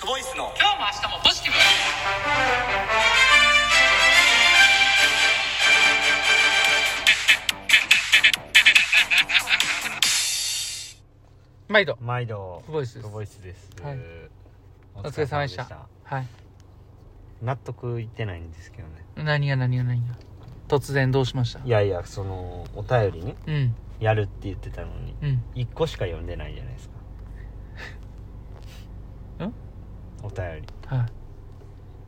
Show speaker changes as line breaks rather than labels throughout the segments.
クボイスの。
今日も明日もポジティブ。
毎度。
毎度。
クボイスです。
クボイスです。
はい。
お
お疲れ様でした。はい。
納得いってないんですけどね。
何が何が何が？突然どうしました？
いやいやそのお便りね。
うん。
やるって言ってたのに。
うん。
1個しか読んでないじゃないですか。
ん？
お便り。
はい。あ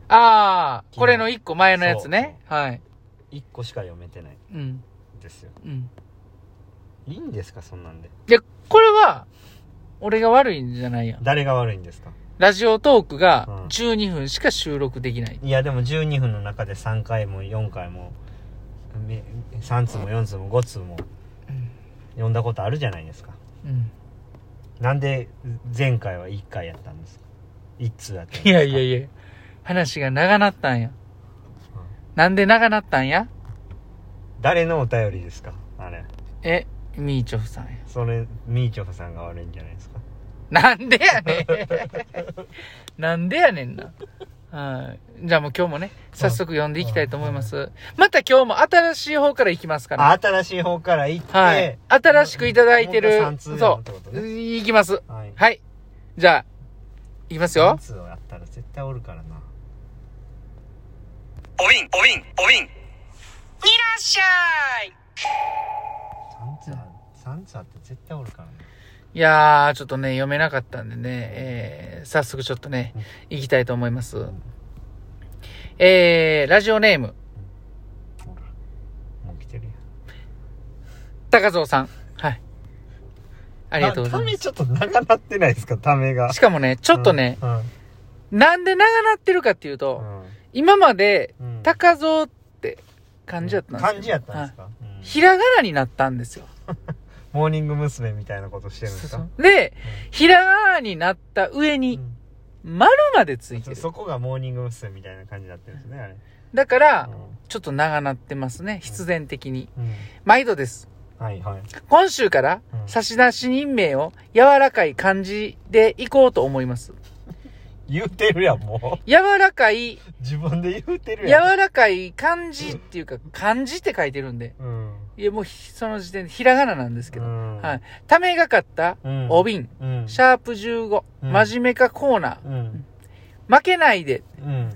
あこれの一個前のやつね。はい。
1個しか読めてない。
うん。
んですよ。
うん。
いいんですかそんなんで？
でこれは俺が悪いんじゃないやん。
誰が悪いんですか？
ラジオトークが
うん。
12分しか収録できない。
いやでも12分の中で3回も4回もめ3通も4通も5通も読んだことあるじゃないですか。
うん。
なんで前回は1回やったんですか？1通やった
いやいやいや話が長なったんやなんで長なったんや？
誰のお便りですか？あれ
えみーちょふさんや
それみーちょふさんが悪いんじゃないですか？
なんでやねん なんでやねんな。はい。じゃあもう今日もね、早速読んでいきたいと思います。また今日も新しい方から行きますから。
あ新しい方から行って、
はい。新しくいただいてるそう。
ね
いきます。
はい
はい。じゃあ、いきますよ。
3。通をやったら絶対おるからな。
おびんおびんおびん。
いらっしゃい。
3通あ三通あって絶対おるからな。い
やー、ちょっとね、読めなかったんでね、えー、早速ちょっとね、行きたいと思います。えー、ラジオネーム、
ほらもう来てるやん。
高蔵さん。はい。ありがとうございます。
ためちょっと長なってないですか？ためが
しかもね、ちょっとね、
うん
なんで長なってるかっていう
う
と、
ん
今まで、
うん
高蔵って漢字やったんですよ。
漢字やったんです
はい
か、うん
ひらがなになったんですよ。
モーニング娘。みたいなことしてるんですか？
で、ひらがなになった上
う
に、
ん
丸までついてる。
そそこがモーニング娘。みたいな感じになってるんですねあれ
だから、
う
ちょっと長なってますね、必然的に。
んうん
毎度です。
はいはい。
今週から
う、ん。
差出人名を柔らかい漢字でいこうと思います。
言うてるやんもう。
柔らかい、
自分で言うてる
柔
やん。
らかい漢字っていうか、漢字って書いてるんで。
うん。
いや、もうひ、その時点でひらがななんですけど。
うん。
はい。ためがかった、
うん。
お瓶、
うん。
シャープ15、
うん。
真面目かコーナー、
うん。
負けないで、
うん。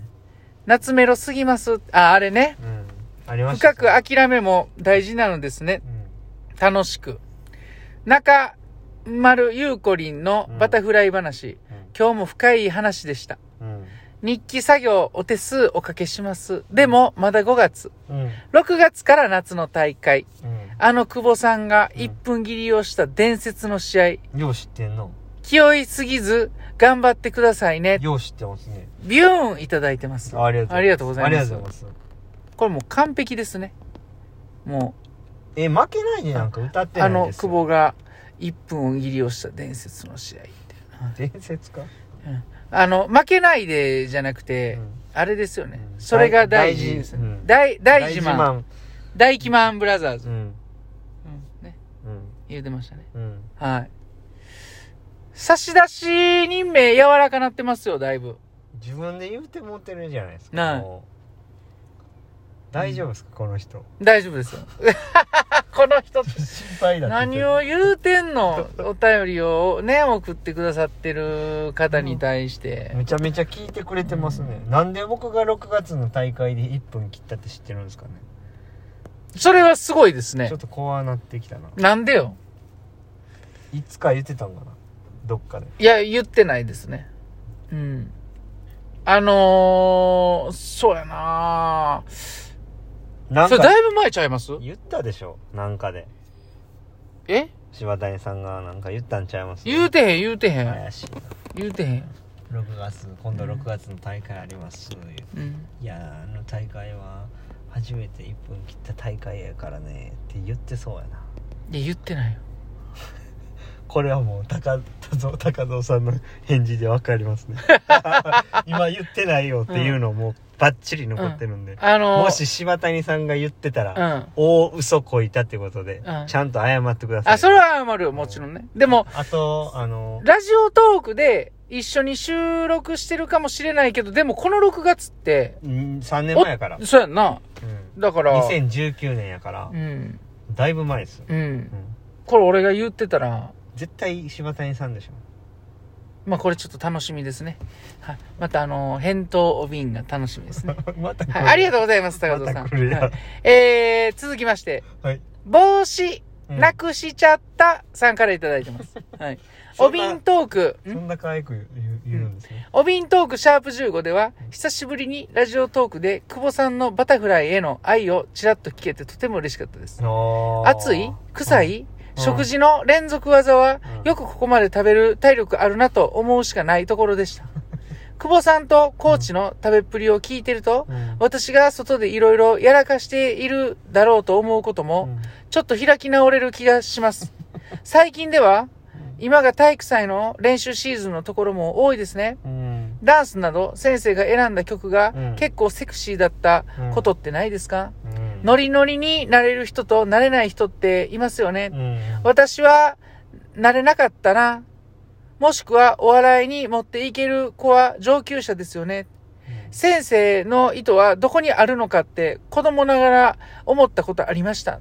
夏メロすぎます。あ、あれね。
うん。ありました。
深く諦めも大事なのですね。
うん
楽しく。中丸ゆうこりんのバタフライ話。今日も深い話でした。
うん
日記作業お手数おかけします。でも、まだ5月。
うん
6月から夏の大会。
うん
あの久保さんが
うん
1分切りをした伝説の試合。
よう知ってんの
気負いすぎず、頑張ってくださいね。
よう知ってますね
ビューンいただいてます。
ありがとう
ございます
ありがとうございます
これもう完璧ですね。も
え負けないでなんか歌っ
う、あの、
てないんですよ
久保が1分切りをした伝説の試合って。
伝説か
あの、負けないでじゃなくて、
うん
あれですよね。
うん
それが大事ですね。大、大自慢。大自慢ブラザーズ。
うん
うんね、
うん
言うてましたね。
うん
はい。差出人名柔らかなってますよ、だいぶ。
自分で言うて持ってるじゃないですか大丈夫ですかこの人
大丈夫ですよ。この人、
心配だ
何を言うてんの？お便りをね、送ってくださってる方に対して。
めちゃめちゃ聞いてくれてますねなんで僕が6月の大会で1分切ったって知ってるんですかね
それはすごいですね
ちょっ。と怖なってきたな
なんでよ？
いつか言ってたんかな？どっかで
いや、言ってないですね。うん。あのー、そうやな
なん
それだ
か
いぶ前ちゃいます？
言ったでしょなんかで
え？
柴谷さんがなんか言ったんちゃいます？
言うてへん、言うてへん。
怪しいな
言うてへん。
6月今度6月の大会あります、
うん。
いやあの大会は初めて1分切った大会やからねって言ってそうやない
や、言ってないよ。
これはもう高高高蔵さんの返事で分かりますね 今言ってないよっていうのもうバッチリ残ってるんで、
あのー、
もし柴谷さんが言ってたら、
うん。
大嘘こいたってことで、
うん
ちゃんと謝ってください
あ、それは謝るよ、もちろんね。でも、
あとあの
ラジオトークで一緒に収録してるかもしれないけど、でもこの6月って、
うん3年前やから。
そうやんな。
うん
だから、
2019年やから
う、ん。
だいぶ前ですよ。
うん。
うん
これ俺が言ってたら、
絶対柴谷さんでしょ。
まあこれちょっと楽しみですね。はい。またあの、返答お瓶が楽しみですね。
また
はい。ありがとう
う
ございます、高藤さん。はいえー、続きまして、
はい。
帽子、
うん
なくしちゃったさんからいただいてます。はい。お瓶トーク、ん？
そんな可愛く言うんですね。
お瓶トークシャープ15では、久しぶりにラジオトークで久保さんのバタフライへの愛をちらっと聞けてとても嬉しかったです。暑い？臭い、
うん
食事の連続技は、
うん。
よくここまで食べる体力あるなと思うしかないところでした。久保さんとコーチの食べっぷりを聞いてると、
うん。
私が外でいろいろやらかしているだろうと思うことも、
うん。
ちょっと開き直れる気がします。最近では、今が体育祭の練習シーズンのところも多いですね。
うん。
ダンスなど先生が選んだ曲が
うん。
結構セクシーだったことってないですか、
うん
ノリノリになれる人となれない人っていますよね。
うん
私はなれなかったな。もしくはお笑いに持っていける子は上級者ですよね。先生の意図はどこにあるのかって子供ながら思ったことありました。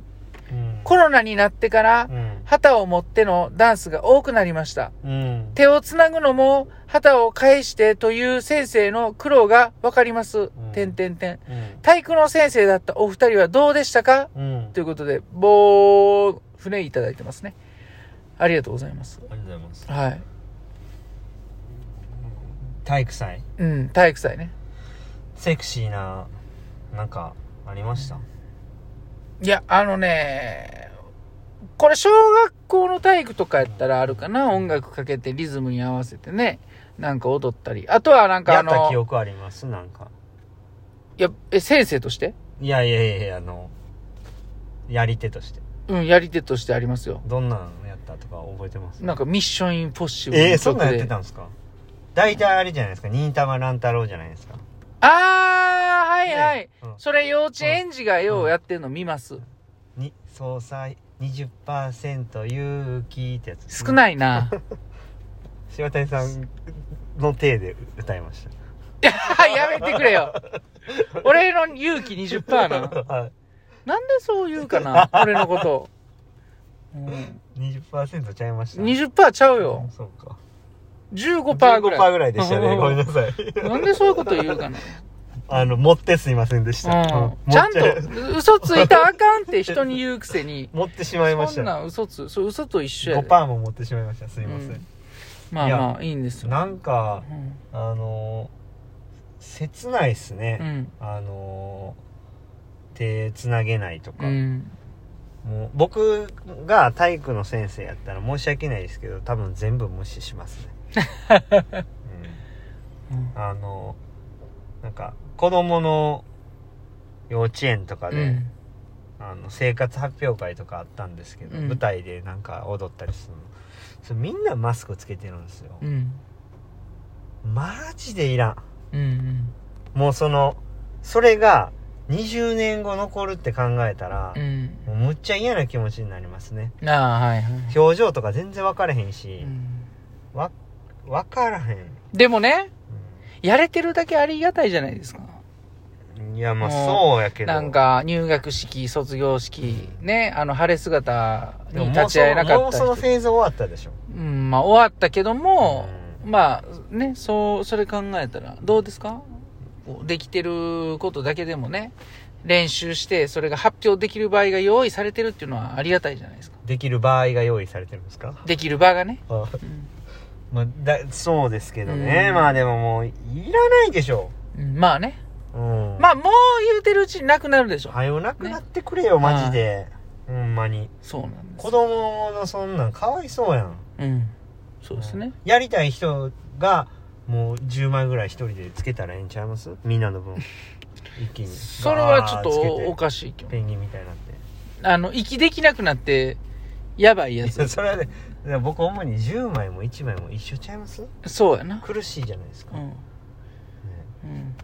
うん
コロナになってから
うん
旗を持ってのダンスが多くなりました。
うん
手をつなぐのも旗を返してという先生の苦労がわかります。てんてんてん。
うん
体育の先生だったお二人はどうでしたか？
うん
ということで、棒、船いただいてますね。ありがとうございます。
ありがとうございます
はい。
体育祭？
うん、体育祭ね。
セクシーななんかありました？
いや、あのね、これ小学校の体育とかやったらあるかな？音楽かけてリズムに合わせてね。なんか踊ったり。あとはなんかあ
やった記
の、
憶ありますなんか。
いや、え、先生として？
いやいやいやいやあのやり手として。
うん、やり手としてありますよ。
どんなんやったとか覚えてます？
なんかミッションインポッシブルの
えー、そんなんやってたんですか？大体あれじゃないですか？忍たま乱太郎じゃないですか？
あー、はいはい。
ねうん。
それ幼稚園児がようやってんの見ます。
に総裁20%勇気ってやつ
少ないな。
柴谷さんの体で歌いまし
やめてくれよ。俺の勇気20%な。
た はい
なんでそう言うかな俺のこと。うん、
20%ちゃいました
20%ちゃうよ。
そうか
15%ぐらい。
15%ぐらいでしたねごめんなさい
なんでそういうこと言うかな。
あの持ってすいませんでした、
うん、ちゃんと嘘ついたらあかんって人に言うくせに。
持ってしまいまし
そんな嘘つ、そう嘘と一緒やで。
5%も持ってしまいました。すいません、
うん。まあまあいいんですよ。
なんか
うん。
あのー切ないっすね、
うん。
あのー手つなげないとか、
うん。
もう僕が体育の先生やったら申し訳ないですけど多分全部無視しますね、
うん。
うん、あのなんか子供の幼稚園とかで、
うん。
あの生活発表会とかあったんですけど、
うん
舞台でなんか踊ったりするのそれみんなマスクつけてるんですよ、
うん。
マジでいらん
うん。
もうそのそれが20年後残るって考えたら
う、ん。
もうむっちゃ嫌な気持ちになりますね
ああ、はいはい。
表情とか全然分からへんし
う、ん
わ分からへん、
でもね、やれてるだけありがたいじゃないですか。
うんいやまあそうやけど
なんか、入学式、卒業式、ね、あの、晴れ姿に立ち会えなか
もうその。フェーズ終わったでしょ
うん、まあ、終わったけども、
う
まあ、ね、そう、それ考えたら、どうですか？できてることだけでもね、練習して、それが発表できる場合が用意されてるっていうのはありがたいじゃないですか。
できる場合が用意されてるんですか？
できる場がね。
あ
うん
まあ、だそうですけどね、
うん。
まあでももういらないでしょ。
うんまあね。
うん。
まあ、もう言うてるうちになくなるでしょ。
はよなくなってくれよ、マジで。ほんまに。
そうなんです。
子。供のそんなんかわいそうやん。
うん。そうですね。
やりたい人がもう10枚ぐらい一人でつけたらええんちゃいます？みんなの分。一気に。
それはちょっと
バーッつけて。
おかしいけど。
ペンギンみたいになって。
あの、息できなくなって、やばいや
い
つ
や。それはね僕主に10枚も1枚も一緒ちゃいます？
そうやな。
苦しいじゃないですか、
うん。
ね
うん。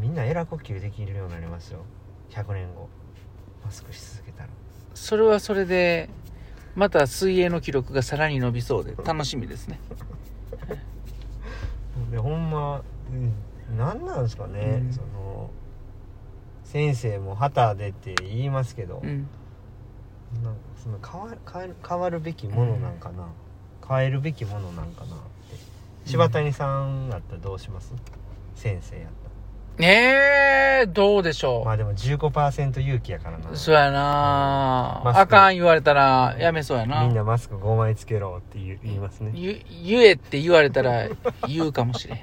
みんなエラ呼吸できるようになりますよ100年後マスクし続けたら
それはそれで、また水泳の記録がさらに伸びそうで楽しみですね。
でほんま、うん、何なんですかね、
うん
その先生も旗出て言いますけど、
うん。
なんかその変わる変える変わるべきものなんかな、変えるべきものなんかなって柴谷さんだったらどうします？先生やっ
ねえ、どうでし
たら
ょ
まあでも15%勇気やからな
う。そうやな
マスク
あかん言われたらやめそうやな。
みんなマスク5枚つけろって言う言いますね
ゆ言えって言われたら言うかもしれん。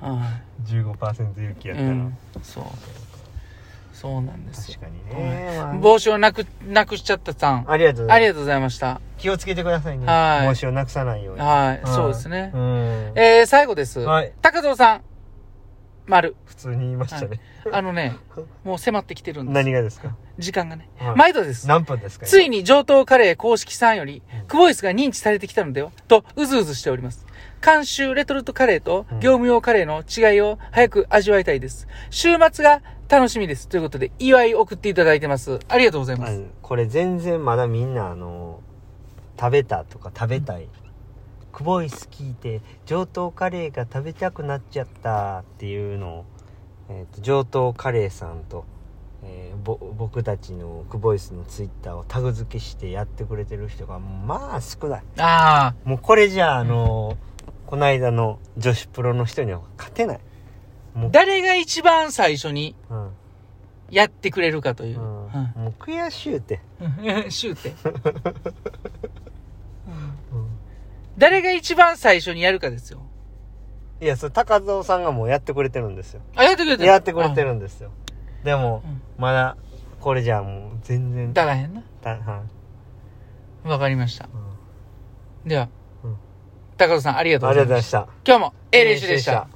は
15%勇気や
い。
ったら、
うん。そう。そうなんですよ
確。かにね、まあ
帽子をなく、なくしちゃったさん。
ありがとうございます
ありがとうございました。
気をつけてくださいね
はい
帽子をなくさないように
はい。そうですね
う。ん
えー、最後です。
はい
高蔵さん。丸。
普通に言いましたね、
あのね、もう迫ってきてるんです。
何がですか？
時間がね。
はい
毎度です。
何分ですか？
ついに上等カレー公式さんより
うん、
クボイスが認知されてきたのではと、うずうずしております。監修レトルトカレーと
うん
業務用カレーの違いを早く味わいたいです。週末が楽しみです。ということで、祝い送っていただいてます。ありがとうございます。
これ全然まだみんなあの食べたとか食べたい、クボイス聞いて上等カレーが食べたくなっちゃったっていうのを、えーと上等カレーさんと、えーぼ僕たちのクボイスのツイッターをタグ付けしてやってくれてる人がまあ少ない
あ
もうこれじゃああの、この間の女子プロの人には勝てない
誰が一番最初に
うん
やってくれるかという。
うん
うん
もう悔しゅうて、
シューって。
うん
誰が一番最初にやるかですよ。
いや、それ高蔵さんがもうやってくれてるんですよ。
あ、やってくれてる
やってくれてるんですよ。でも、
うん
まだ、これじゃあもう全然。
だらへんな。
たはい
わかりました。
うん
では、
うん
高田さんありがとう
あ
ございまし。
りがとうございましたた。
今日も、ええ練習でした。